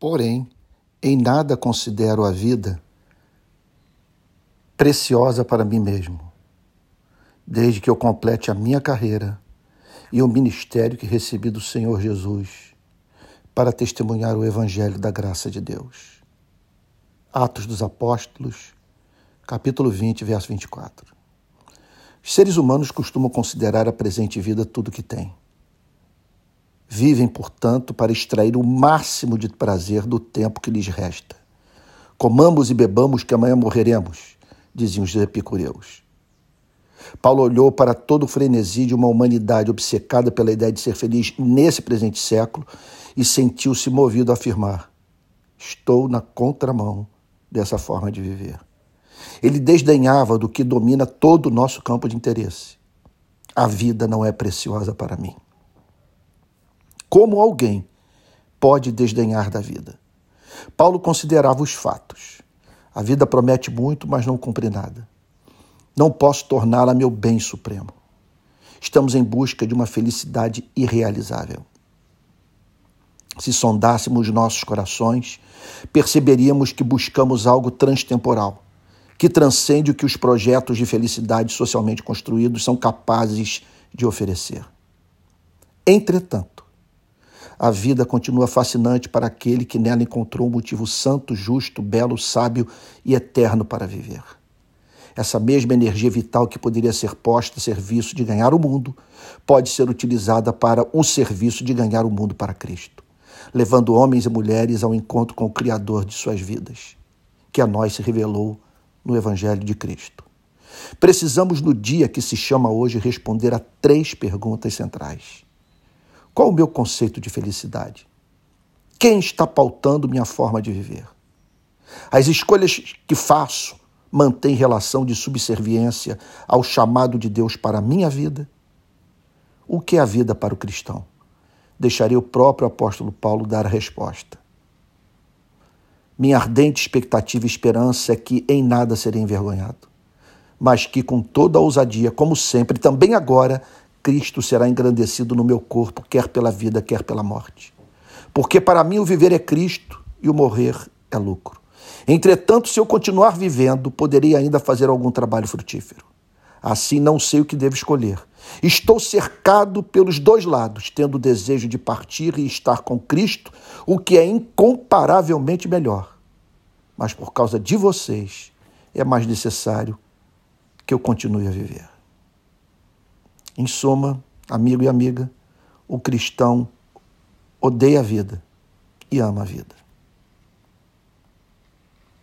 Porém, em nada considero a vida preciosa para mim mesmo, desde que eu complete a minha carreira e o ministério que recebi do Senhor Jesus para testemunhar o Evangelho da graça de Deus. Atos dos Apóstolos, capítulo 20, verso 24. Os seres humanos costumam considerar a presente vida tudo que têm. Vivem, portanto, para extrair o máximo de prazer do tempo que lhes resta. Comamos e bebamos, que amanhã morreremos, diziam os epicureus. Paulo olhou para todo o frenesi de uma humanidade obcecada pela ideia de ser feliz nesse presente século e sentiu-se movido a afirmar: Estou na contramão dessa forma de viver. Ele desdenhava do que domina todo o nosso campo de interesse. A vida não é preciosa para mim. Como alguém pode desdenhar da vida? Paulo considerava os fatos. A vida promete muito, mas não cumpre nada. Não posso torná-la meu bem supremo. Estamos em busca de uma felicidade irrealizável. Se sondássemos nossos corações, perceberíamos que buscamos algo transtemporal, que transcende o que os projetos de felicidade socialmente construídos são capazes de oferecer. Entretanto, a vida continua fascinante para aquele que nela encontrou um motivo santo, justo, belo, sábio e eterno para viver. Essa mesma energia vital que poderia ser posta a serviço de ganhar o mundo, pode ser utilizada para o serviço de ganhar o mundo para Cristo, levando homens e mulheres ao encontro com o Criador de suas vidas, que a nós se revelou no Evangelho de Cristo. Precisamos, no dia que se chama hoje, responder a três perguntas centrais. Qual o meu conceito de felicidade? Quem está pautando minha forma de viver? As escolhas que faço mantêm relação de subserviência ao chamado de Deus para a minha vida? O que é a vida para o cristão? Deixarei o próprio apóstolo Paulo dar a resposta. Minha ardente expectativa e esperança é que em nada serei envergonhado, mas que com toda a ousadia, como sempre, também agora, Cristo será engrandecido no meu corpo, quer pela vida, quer pela morte. Porque para mim o viver é Cristo e o morrer é lucro. Entretanto, se eu continuar vivendo, poderia ainda fazer algum trabalho frutífero. Assim não sei o que devo escolher. Estou cercado pelos dois lados, tendo o desejo de partir e estar com Cristo, o que é incomparavelmente melhor. Mas por causa de vocês, é mais necessário que eu continue a viver. Em suma, amigo e amiga, o cristão odeia a vida e ama a vida.